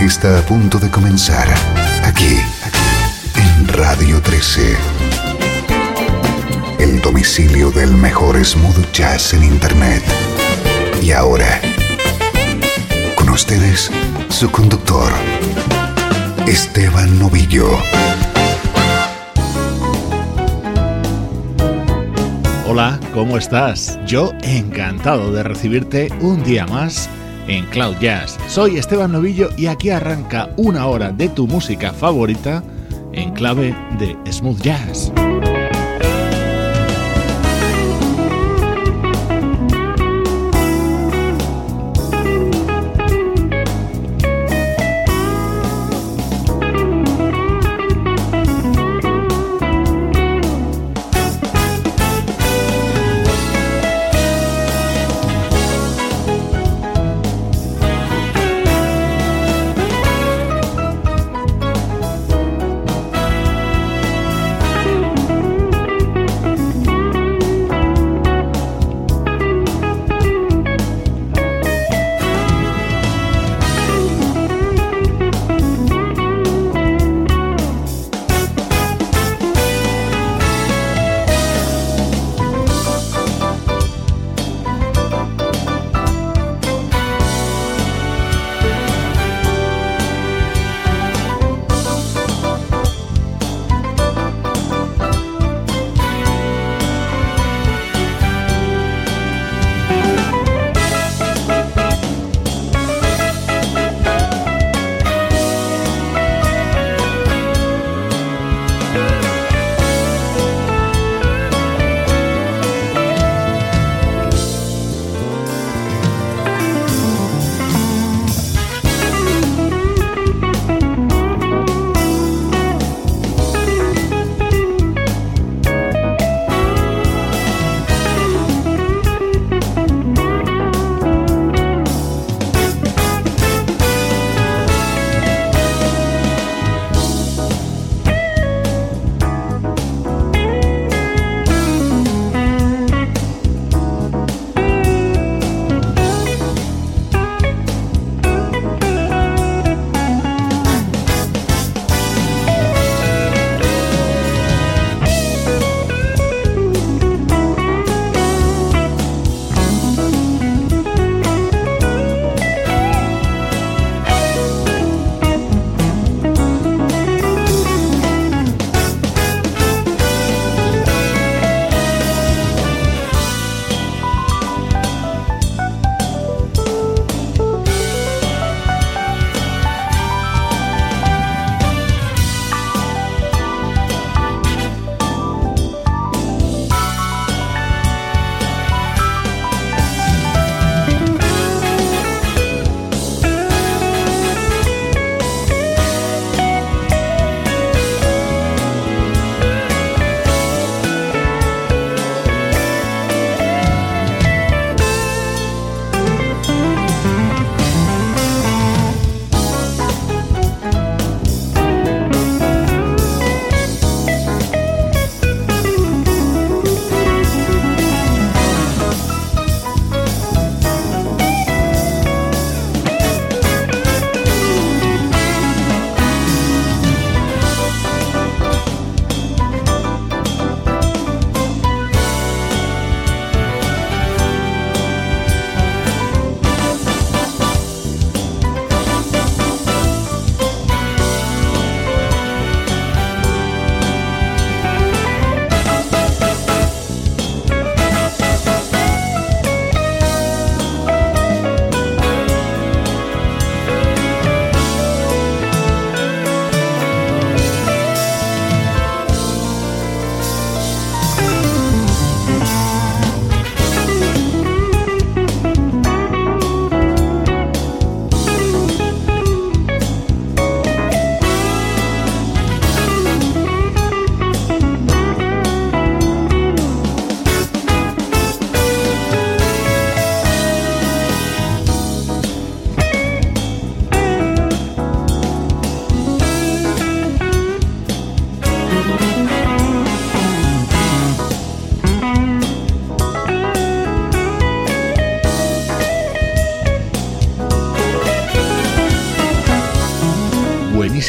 Está a punto de comenzar aquí en Radio 13. El domicilio del mejor smooth jazz en Internet. Y ahora, con ustedes, su conductor, Esteban Novillo. Hola, ¿cómo estás? Yo encantado de recibirte un día más en Cloud Jazz. Soy Esteban Novillo y aquí arranca una hora de tu música favorita en clave de smooth jazz.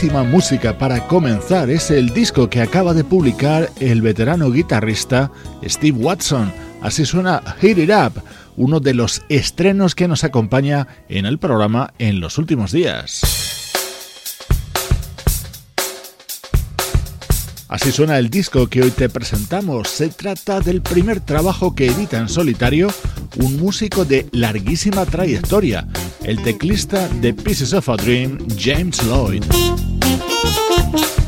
Buenísima música para comenzar es el disco que acaba de publicar el veterano guitarrista Steve Watson. Así suena Hit It Up, uno de los estrenos que nos acompaña en el programa en los últimos días. Así suena el disco que hoy te presentamos. Se trata del primer trabajo que edita en solitario un músico de larguísima trayectoria, el teclista de Pieces of a Dream, James Lloyd. Thank you.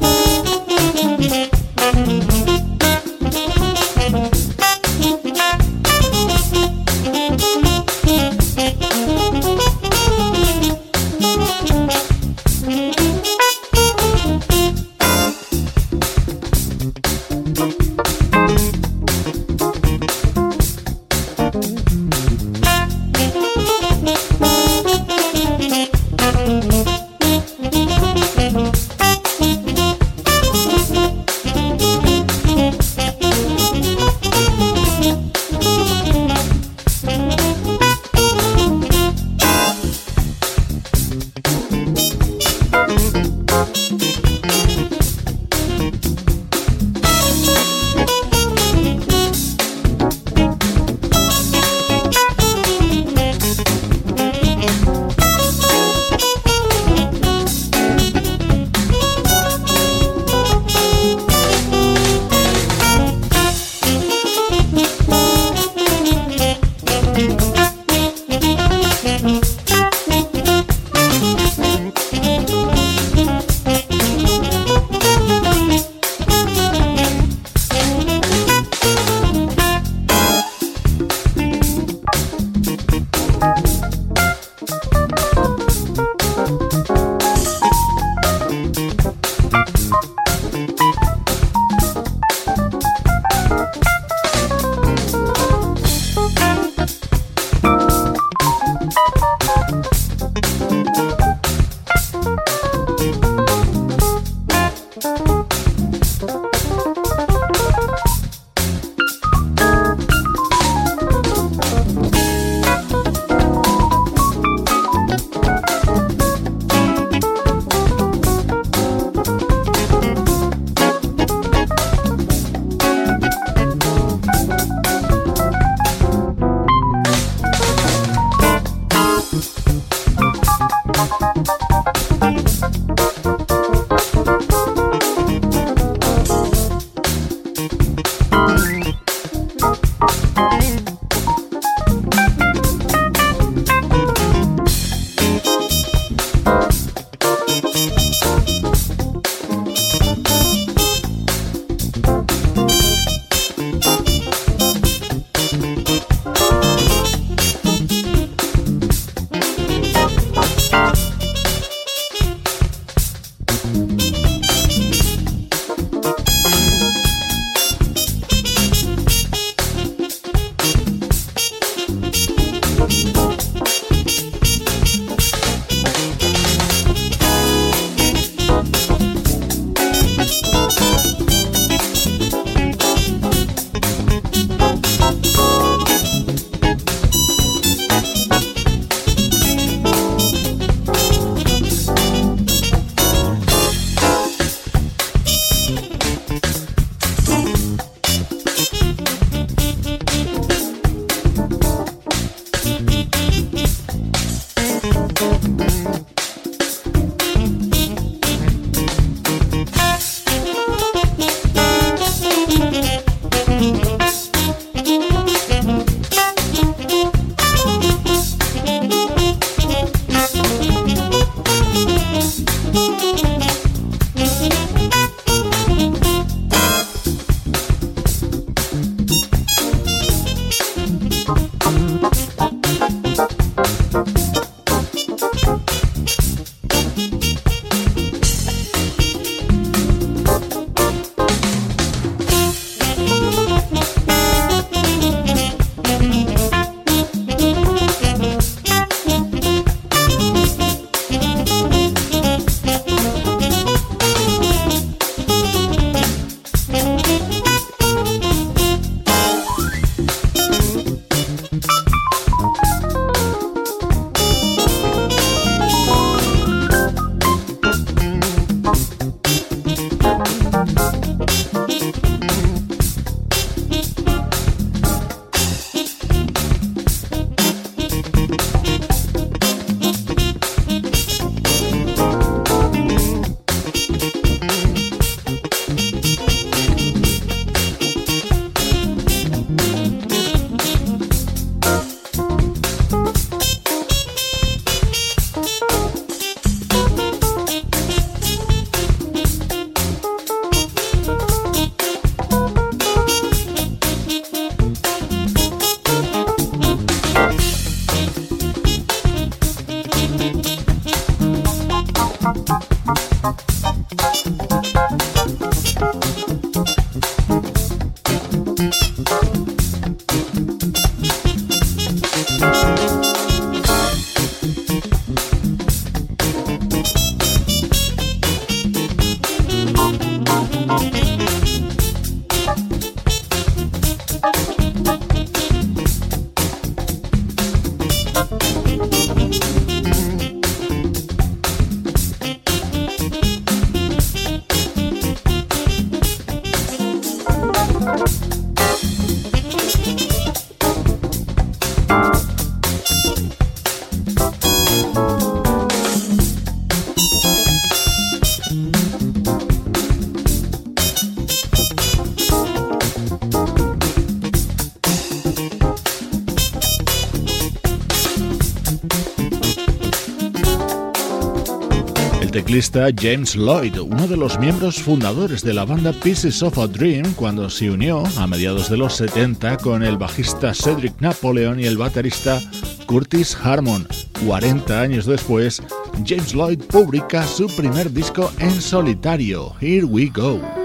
James Lloyd, uno de los miembros fundadores de la banda Pieces of a Dream cuando se unió a mediados de los 70 con el bajista Cedric Napoleon y el baterista Curtis Harmon. 40 años después, James Lloyd publica su primer disco en solitario, Here We Go.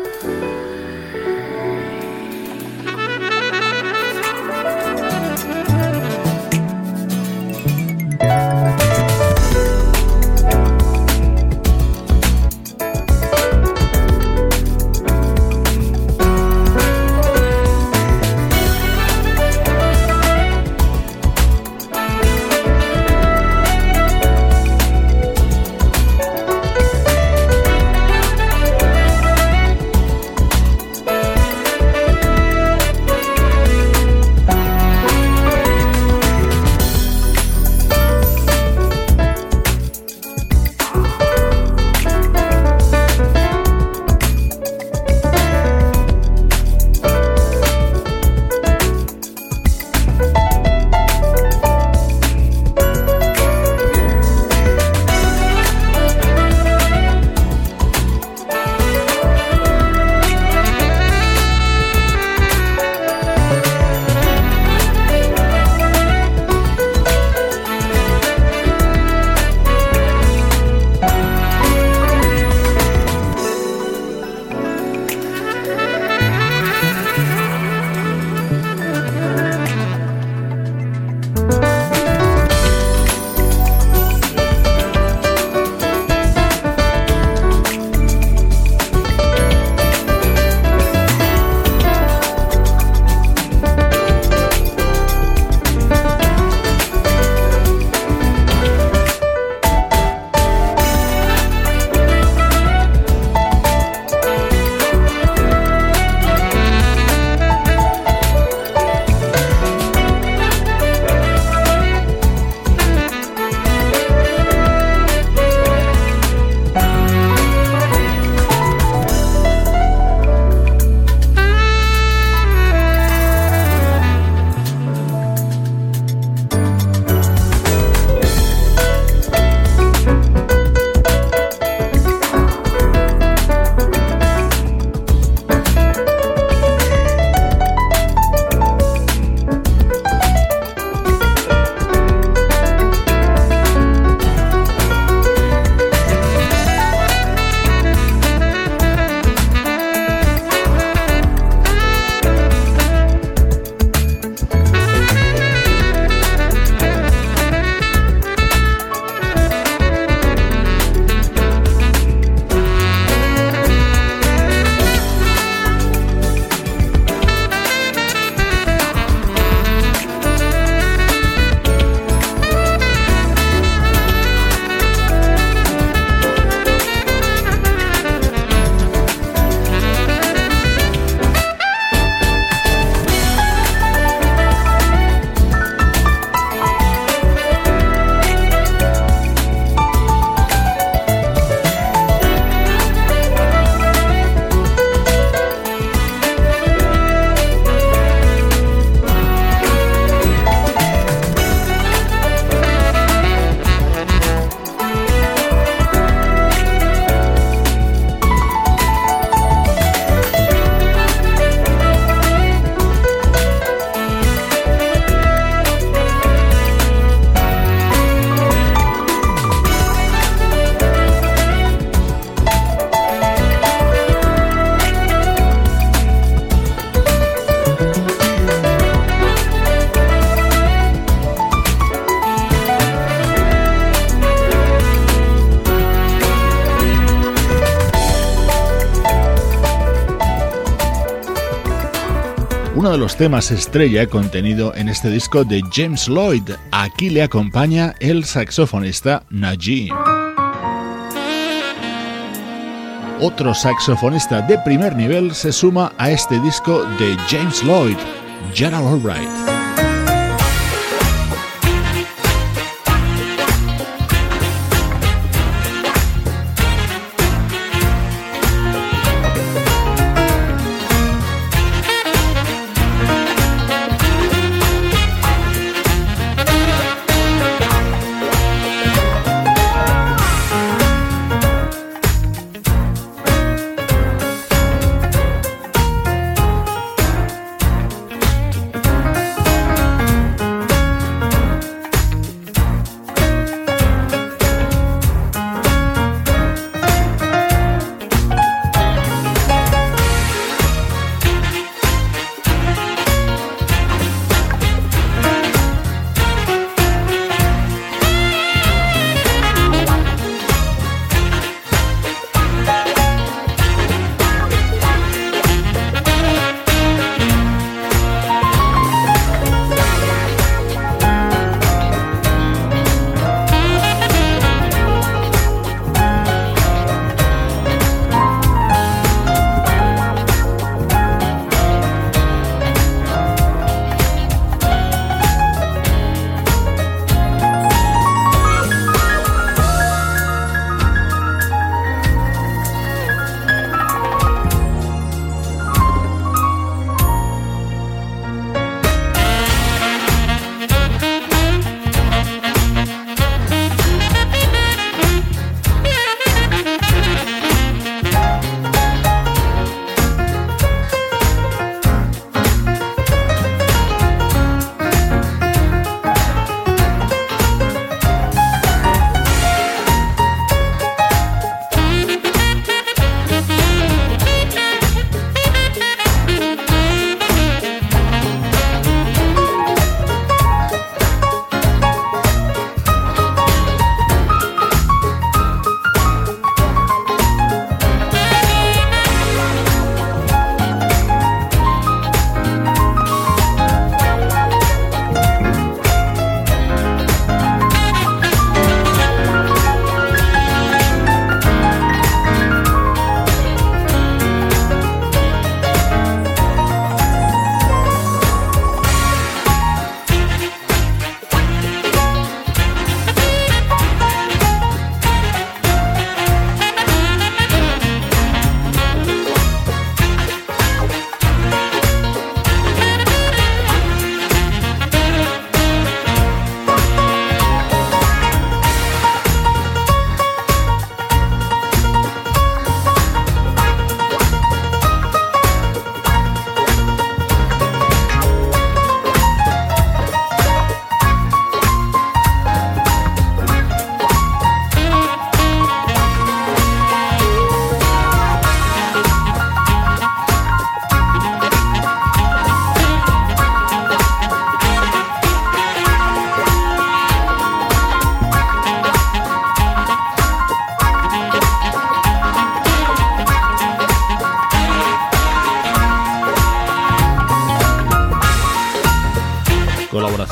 Los temas estrella contenido en este disco de James Lloyd. Aquí le acompaña el saxofonista Najee. Otro saxofonista de primer nivel se suma a este disco de James Lloyd, Gerald Albright.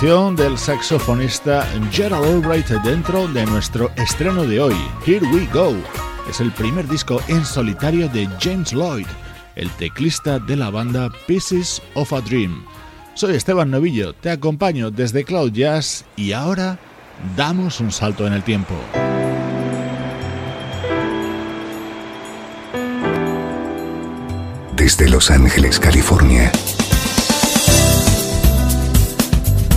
Del saxofonista Gerald Albright dentro de nuestro estreno de hoy, Here We Go. Es el primer disco en solitario de James Lloyd, el teclista de la banda Pieces of a Dream. Soy Esteban Novillo, te acompaño desde Cloud Jazz y ahora damos un salto en el tiempo. Desde Los Ángeles, California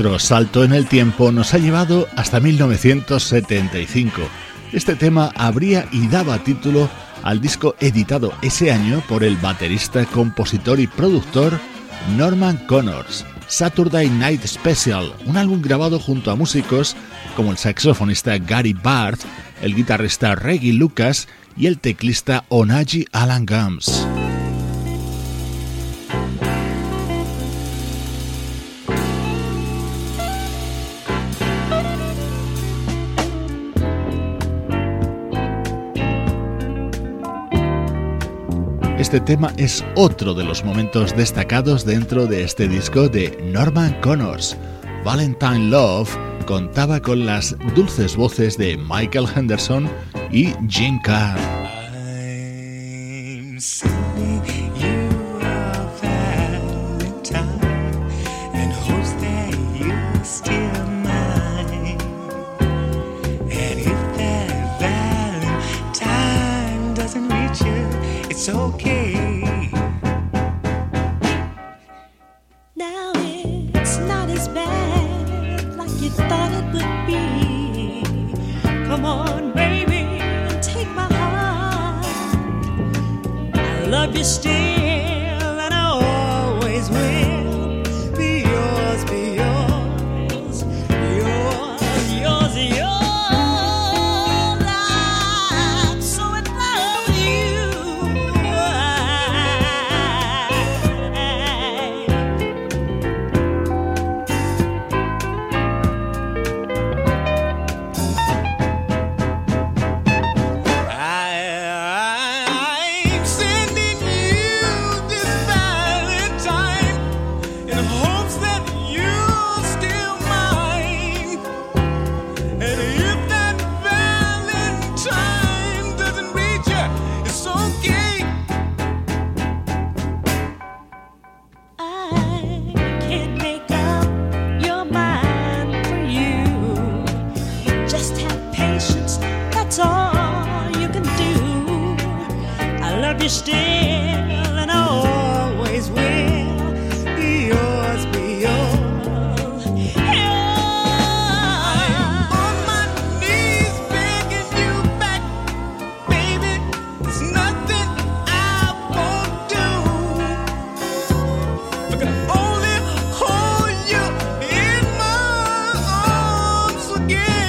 Nuestro salto en el tiempo nos ha llevado hasta 1975. Este tema abría y daba título al disco editado ese año por el baterista, compositor y productor Norman Connors. Saturday Night Special, un álbum grabado junto a músicos como el saxofonista Gary Barth, el guitarrista Reggie Lucas y el teclista Onaji Alan Gums. Este tema es otro de los momentos destacados dentro de este disco de Norman Connors. Valentine Love contaba con las dulces voces de Michael Henderson y Jim Carr. again.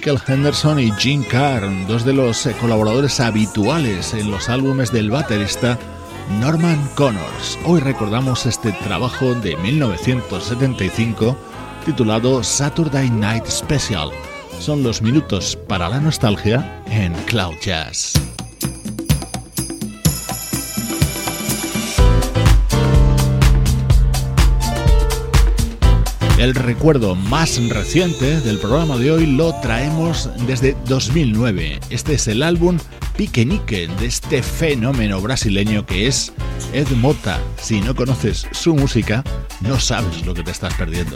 Michael Henderson y Jim Carr, dos de los eh, colaboradores habituales en los álbumes del baterista Norman Connors. Hoy recordamos este trabajo de 1975 titulado Saturday Night Special. Son los minutos para la nostalgia en Cloud Jazz. El recuerdo más reciente del programa de hoy lo traemos desde 2009. Este es el álbum Piquenique de este fenómeno brasileño que es Ed Mota. Si no conoces su música, no sabes lo que te estás perdiendo.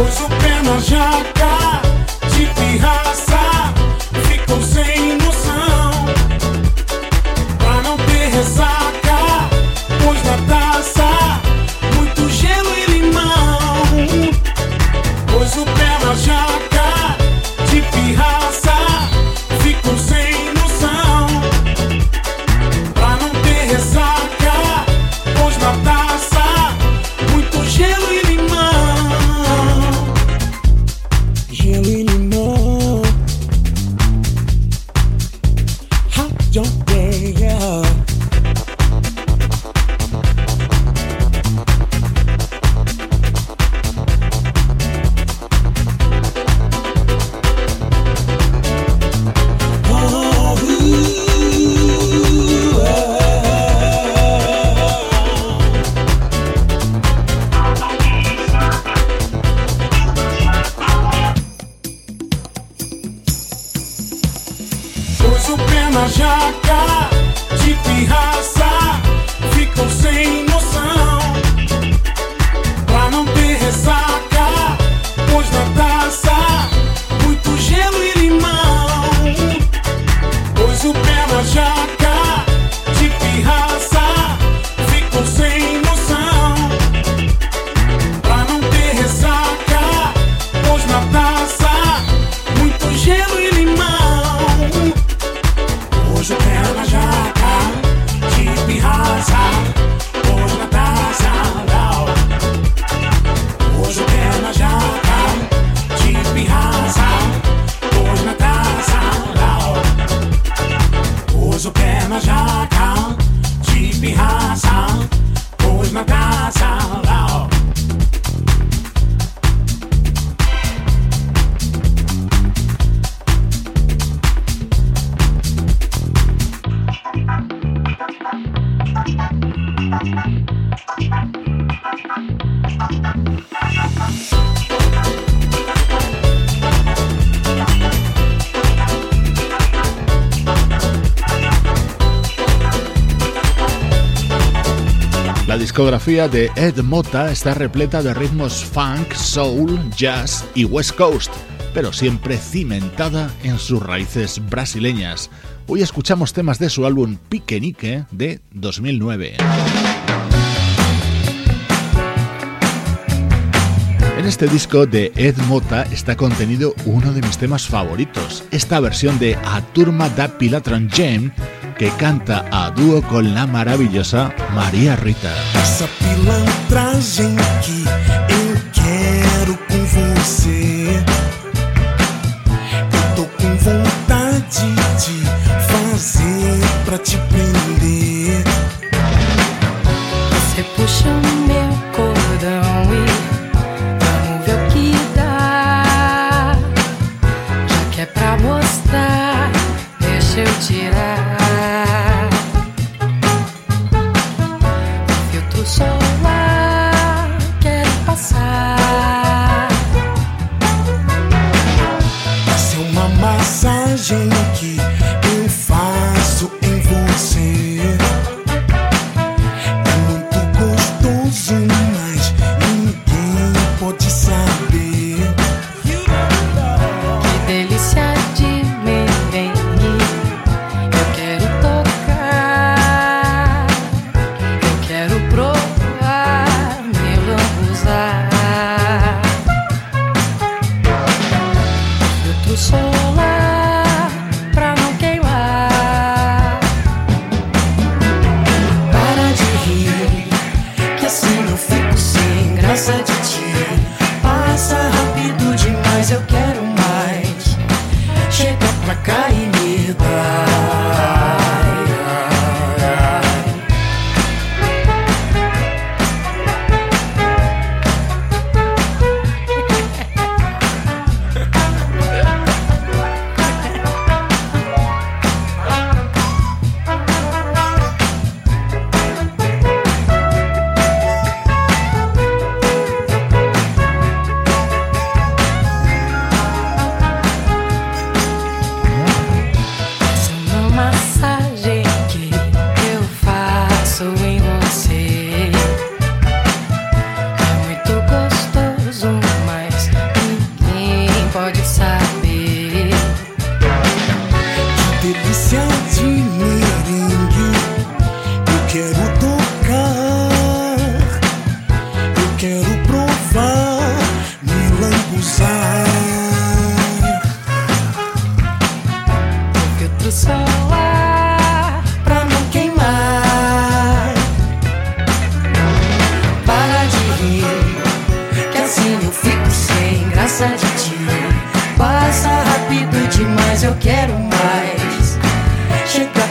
pois o pé na jaca de pirraça, ficou sem noção. Pra não ter ressaca, pôs na taça muito gelo e limão. pois o pé na jaca. J'aime me tu Hassan, pose discografía de Ed Mota está repleta de ritmos funk, soul, jazz y west coast, pero siempre cimentada en sus raíces brasileñas. Hoy escuchamos temas de su álbum Piquenique de 2009. En este disco de Ed Mota está contenido uno de mis temas favoritos, esta versión de A Turma da Pilatron Jam que canta a dúo con la maravillosa María Rita. Essa pilantragem que eu quero com você. Eu tô com vontade de fazer pra te prender. Você puxa o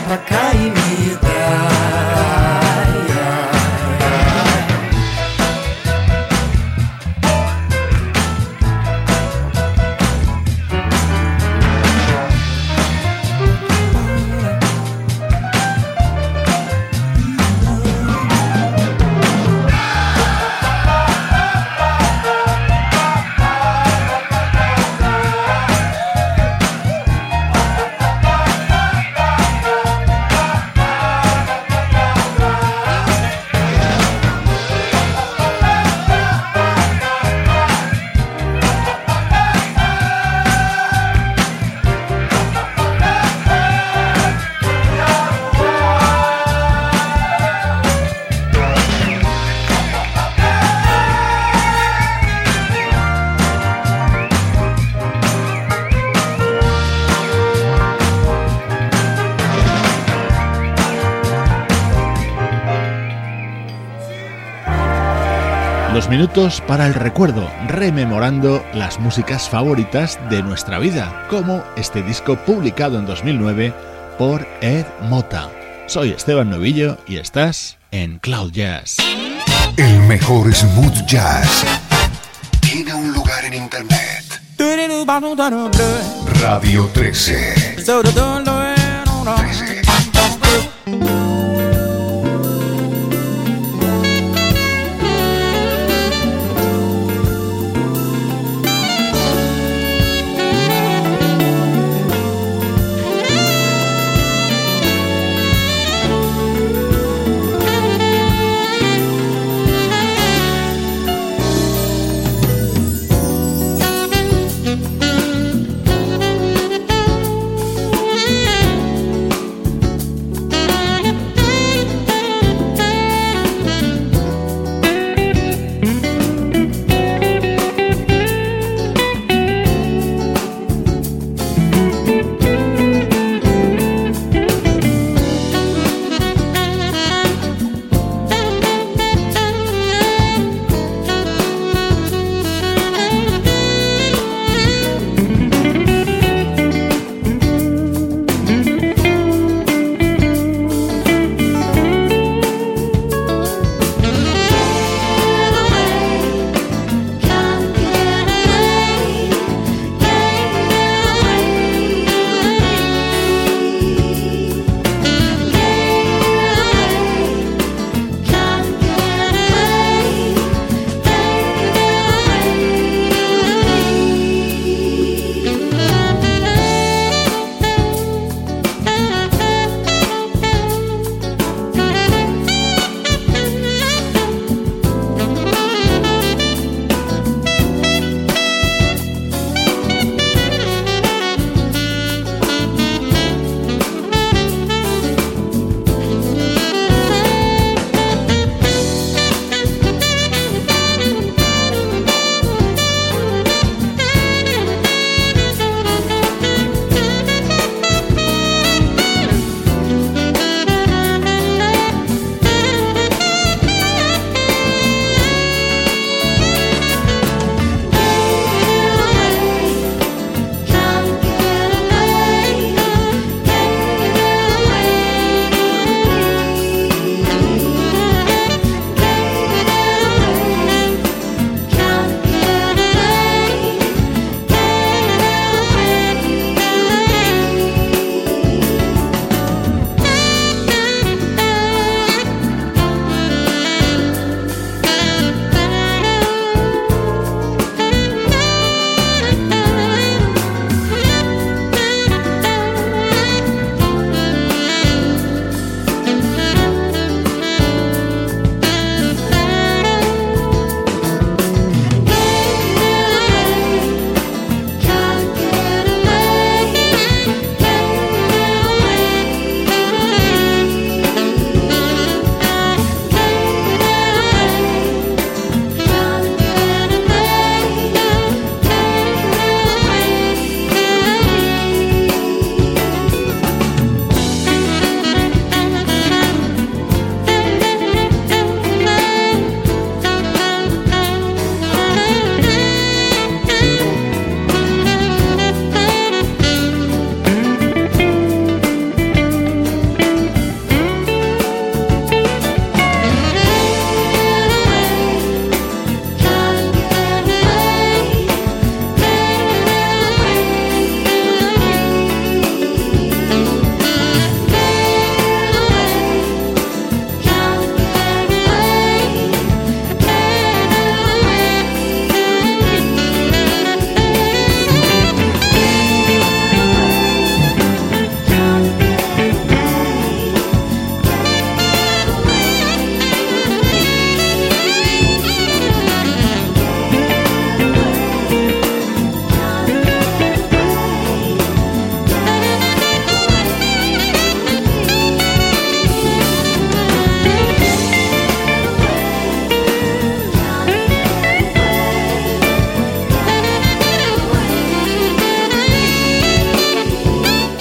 Sapucaí minutos para el recuerdo, rememorando las músicas favoritas de nuestra vida, como este disco publicado en 2009 por Ed Mota. Soy Esteban Novillo y estás en Cloud Jazz. El mejor smooth jazz tiene un lugar en internet. Radio 13. 13.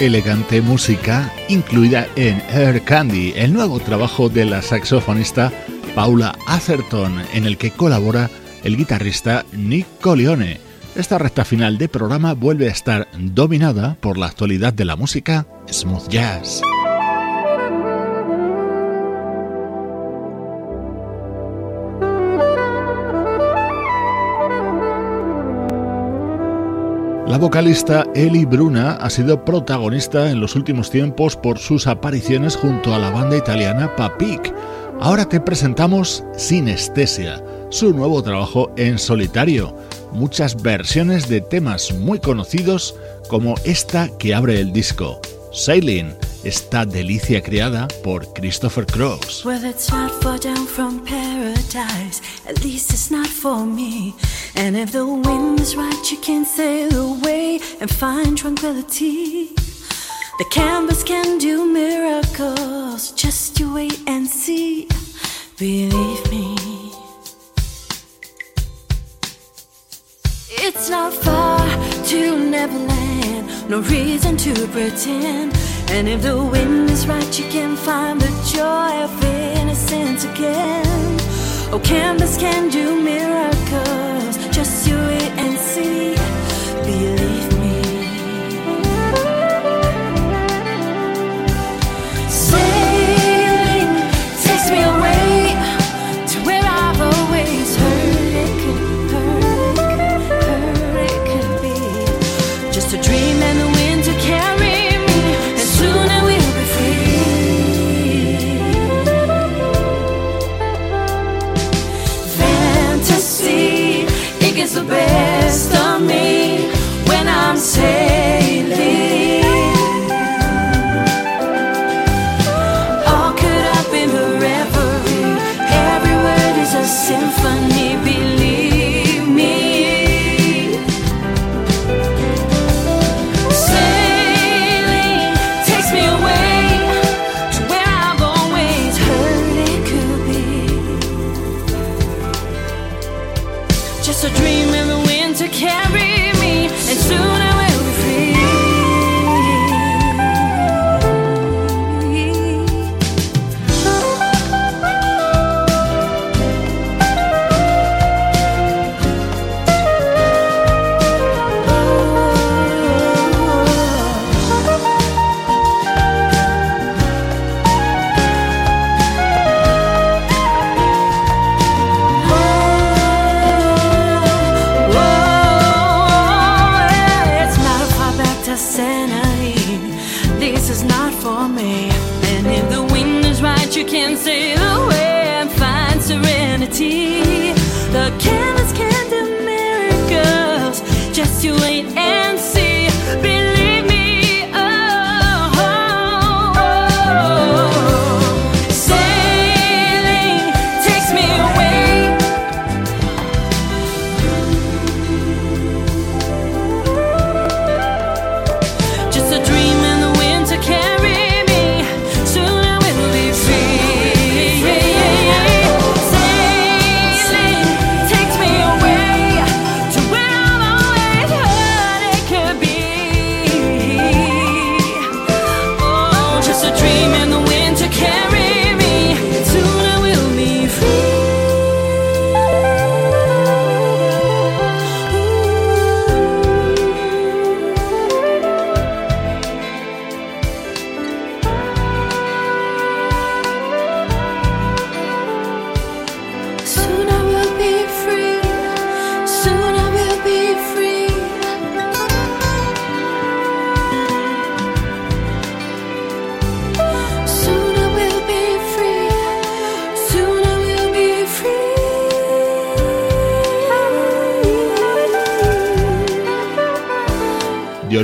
Elegante música incluida en Air Candy, el nuevo trabajo de la saxofonista Paula Atherton, en el que colabora el guitarrista Nick Coleone. Esta recta final de programa vuelve a estar dominada por la actualidad de la música smooth jazz. La vocalista Eli Bruna ha sido protagonista en los últimos tiempos por sus apariciones junto a la banda italiana Papik. Ahora te presentamos Sinestesia, su nuevo trabajo en solitario. Muchas versiones de temas muy conocidos como esta que abre el disco, Sailing esta delicia creada por Christopher Cross. And if the wind is right, you can sail away and find tranquility. The canvas can do miracles, just you wait and see. Believe me. It's not far to Neverland, no reason to pretend. And if the wind is right, you can find the joy of innocence again. Oh, canvas can do miracles. Just you wait and see. Believe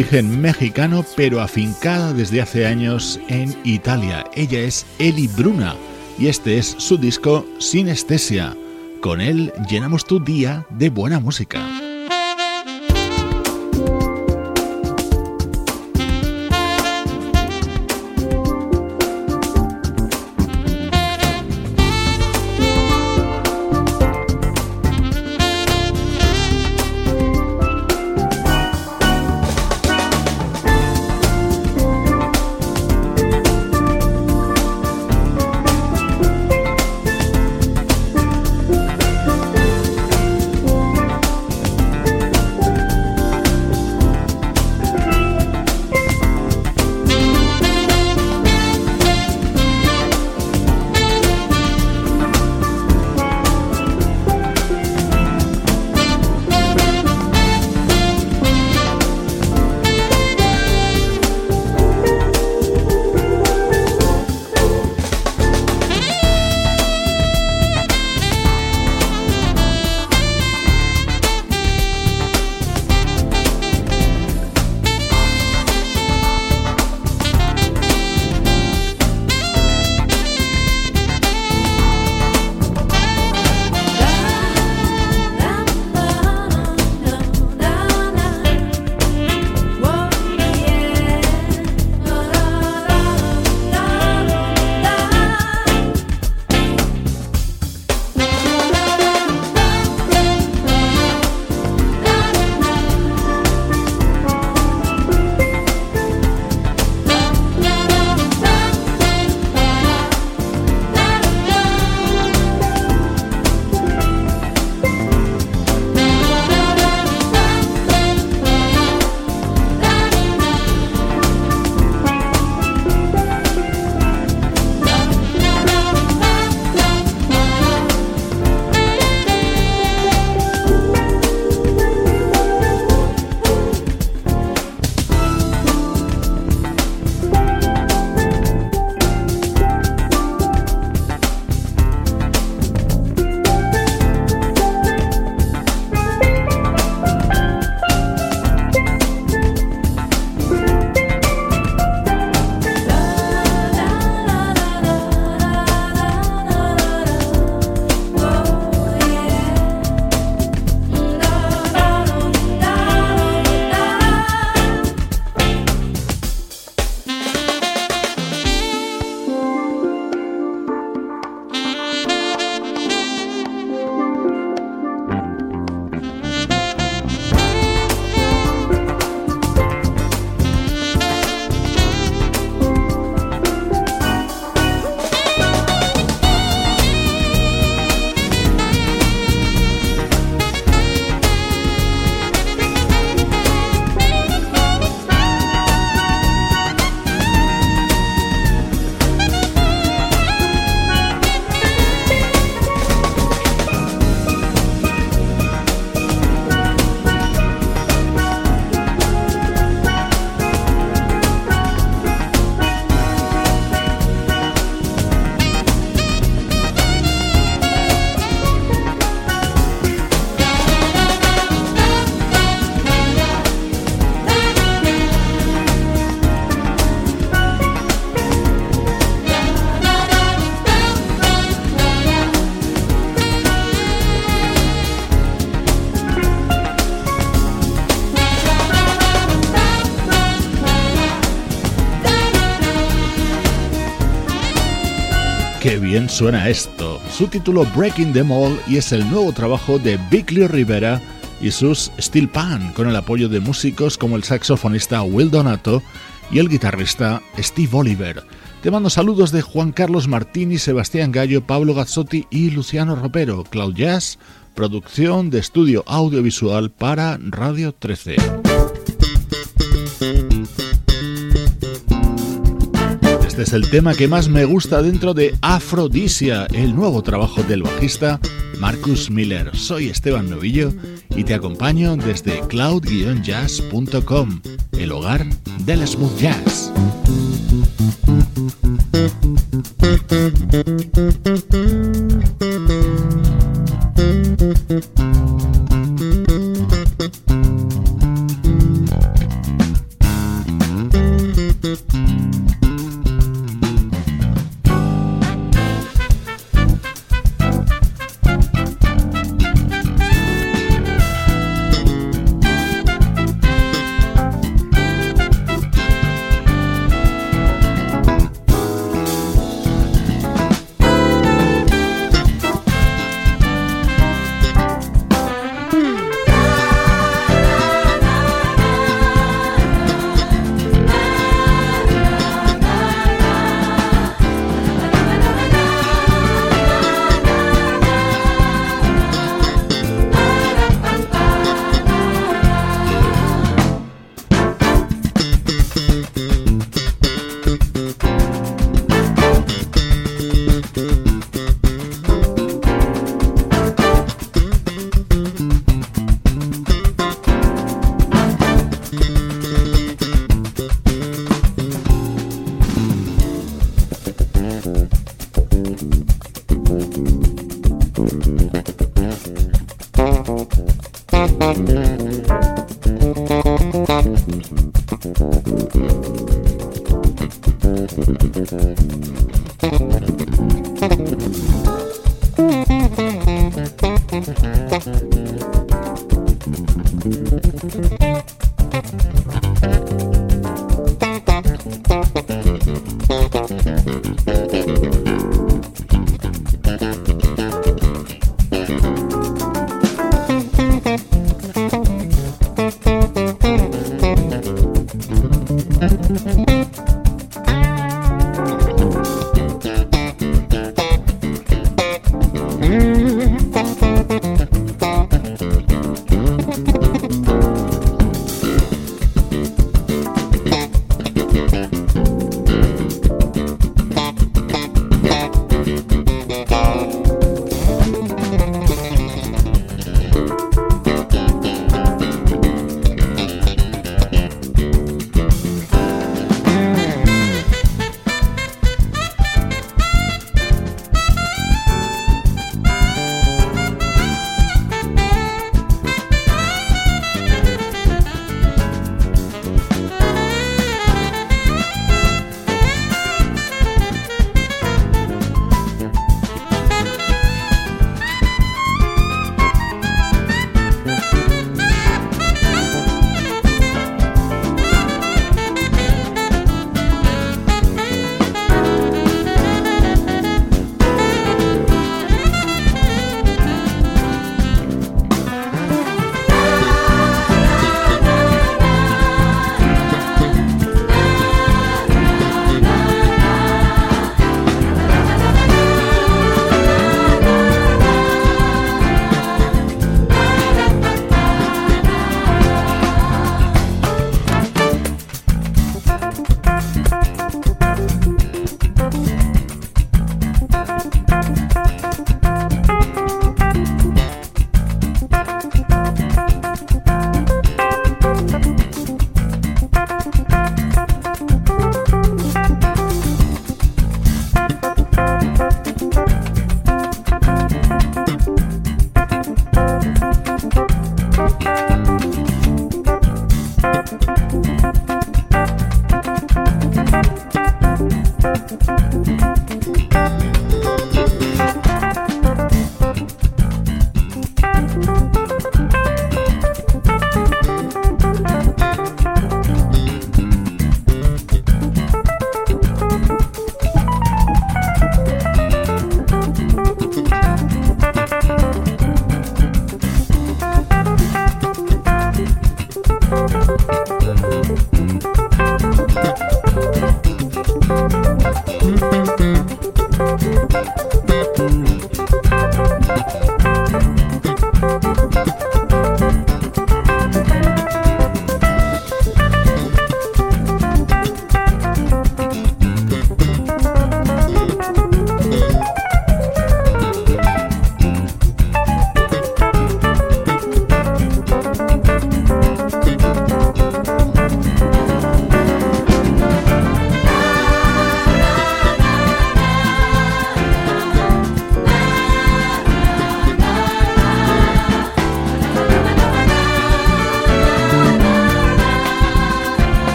origen mexicano, pero afincada desde hace años en Italia. Ella es Eli Bruna y este es su disco Sinestesia. Con él llenamos tu día de buena música. Suena esto. Su título Breaking the Mall y es el nuevo trabajo de Bickley Rivera y sus Steel Pan, con el apoyo de músicos como el saxofonista Will Donato y el guitarrista Steve Oliver. Te mando saludos de Juan Carlos Martini, Sebastián Gallo, Pablo Gazzotti y Luciano Ropero. Cloud Jazz, producción de estudio audiovisual para Radio 13. Este es el tema que más me gusta dentro de Afrodisia, el nuevo trabajo del bajista Marcus Miller. Soy Esteban Novillo y te acompaño desde cloud-jazz.com, el hogar del smooth jazz.